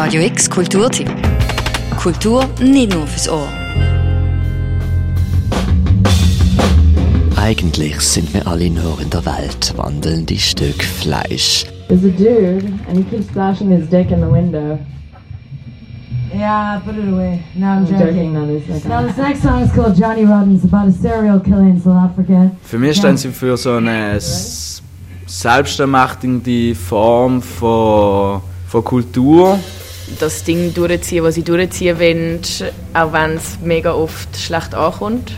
Radio X Kulturtipp. Kultur nicht nur fürs Ohr. Eigentlich sind wir alle nur in der Welt wandelnde Stück Fleisch. There's a dude, and he keeps flashing his dick in the window. Yeah, put it away. No, I'm I'm joking. joking, Now, this next song is called Johnny Rotten. It's about a serial killer in South Africa. Für mich stehen sie für so eine selbstermächtigende Form von, von Kultur. Das Ding durchziehen, was sie durchziehen wollen, auch wenn es mega oft schlecht ankommt.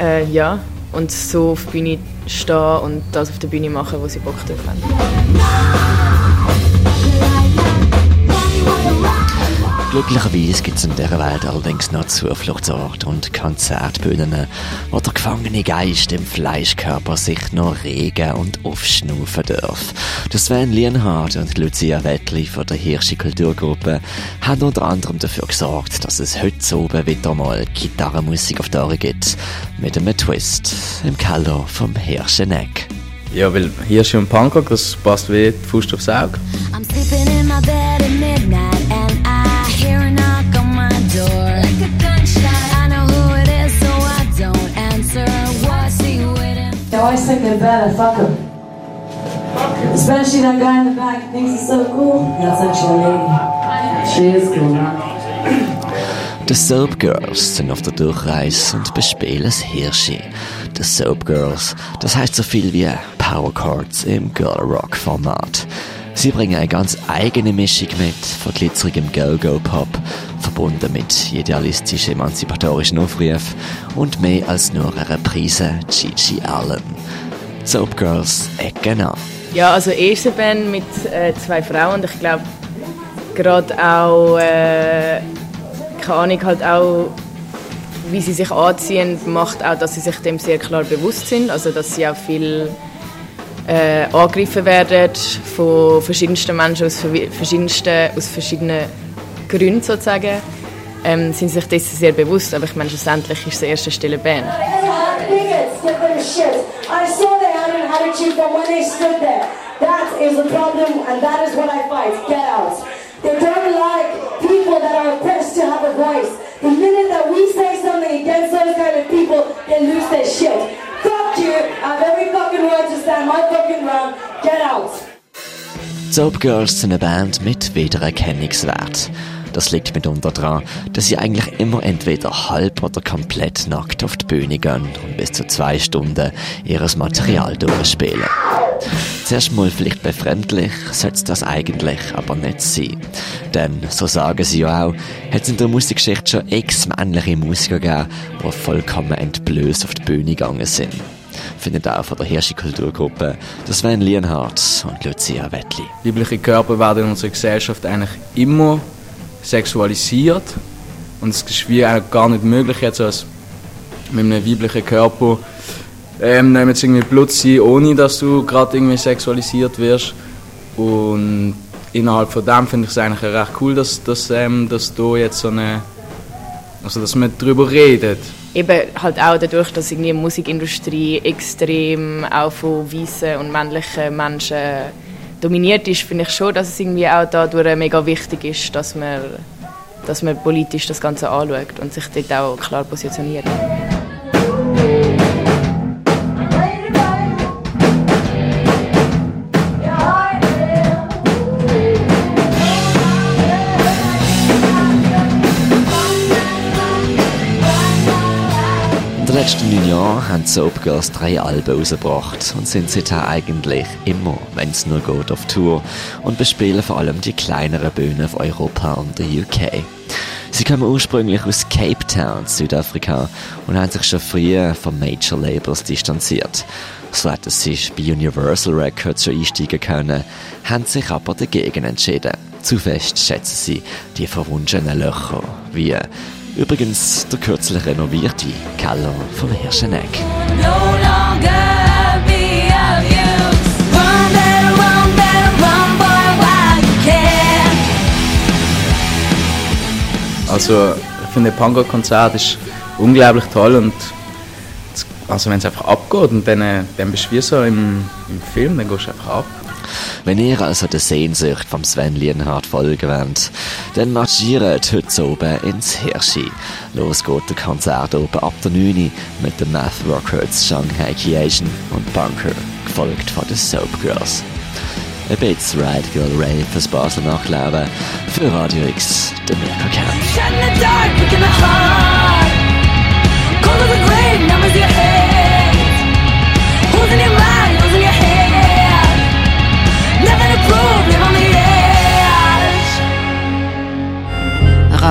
Äh, ja, und so auf der Bühne stehen und das auf der Bühne machen, wo sie Bock drauf haben. Glücklicherweise gibt es in dieser Welt allerdings noch Zufluchtsorte und Konzertbühnen, wo der gefangene Geist im Fleischkörper sich noch regen und aufschnaufen darf. Der Sven Lienhardt und Lucia Wettli von der Hirschi Kulturgruppe haben unter anderem dafür gesorgt, dass es heute oben wieder mal Gitarrenmusik auf die Ohren gibt. Mit einem Twist im Keller vom Hirscheneck. Ja, weil Hirsche und Punkrock, das passt wie die Faust aufs Auge. I'm sleeping in my bed at midnight always think they're bad. I fuck them. Especially that guy in the back who thinks he's so cool. That's actually a lady. She is cool, huh? Die Soap Girls sind auf der Durchreise und bespielen das Hirschi. Die Soap Girls, das heißt so viel wie Power Chords im Girl Rock Format. Sie bringen eine ganz eigene Mischung mit von glitzerigem Go-Go-Pop, verbunden mit idealistisch emanzipatorischen Aufrufen und mehr als nur einer Prise Gigi Allen. Soap Girls ecken an. Ja, also erste Band mit äh, zwei Frauen und ich glaube gerade auch, äh, keine Ahnung, halt auch, wie sie sich anziehen, macht auch, dass sie sich dem sehr klar bewusst sind, also dass sie auch viel äh, angegriffen werden von verschiedensten Menschen aus verschiedensten, aus verschiedenen Gründen sozusagen. Ähm, sind sich dessen sehr bewusst, aber ich meine, schlussendlich ist es erste stille Band. That is the problem, and that is what I fight. Get out. They don't like people that are oppressed to have a voice. The minute that we say something against those kind of people, they lose their shit. I have every fucking word to stand my fucking ground. Get out. Soap Girls sind eine Band mit Wiedererkennungswert. Das liegt mitunter daran, dass sie eigentlich immer entweder halb oder komplett nackt auf die Bühne gehen und bis zu zwei Stunden ihres Material durchspielen. Zuerst mal vielleicht befremdlich, sollte das eigentlich aber nicht sein. Denn, so sagen sie ja auch, hat es in der Musikgeschichte schon x männliche Musiker gegeben, die vollkommen entblößt auf die Bühne gegangen sind. Findet auch von der Hirschi Kulturgruppe der Sven Lienhardt und Lucia Wettli. Weibliche Körper werden in unserer Gesellschaft eigentlich immer sexualisiert. Und es ist wie eigentlich gar nicht möglich, jetzt als mit einem weiblichen Körper ähm, nehmen jetzt irgendwie Blut sein, ohne dass du gerade irgendwie sexualisiert wirst. Und innerhalb von dem finde ich es eigentlich recht cool, dass, dass, ähm, dass da jetzt so eine. Also, dass man darüber redet. Eben halt auch dadurch, dass die Musikindustrie extrem auch von weißen und männlichen Menschen dominiert ist, finde ich schon, dass es irgendwie auch dadurch mega wichtig ist, dass man, dass man politisch das Ganze anschaut und sich dort auch klar positioniert. Letzten neun Jahren haben die Soap Girls drei Alben rausgebracht und sind seither eigentlich immer, wenn es nur geht, auf Tour und bespielen vor allem die kleineren Bühnen auf Europa und der UK. Sie kommen ursprünglich aus Cape Town, Südafrika und haben sich schon früher von Major Labels distanziert. So hätten sie bei Universal Records schon einsteigen können, haben sich aber dagegen entschieden. Zu fest schätzen sie die verwunschenen Löcher, wie übrigens der kürzlich renovierte Keller vom Hirscheneck. Also ich finde, ein Punkrock-Konzert ist unglaublich toll und es- also wenn es einfach abgeht und dann, äh, dann bist du wie so im, im Film, dann gehst du einfach ab. Wenn ihr also der Sehnsucht vom Sven Lienhardt folgen wollt, dann marschiert heute oben ins Hirschi. Los geht der Konzert oben ab der 9 Uhr mit den Math Records Shanghai Creation und Bunker, gefolgt von den Soap Girls. Ein bisschen Girl Ray fürs Basel Nachleben, für Radio X, der Mirko Kern.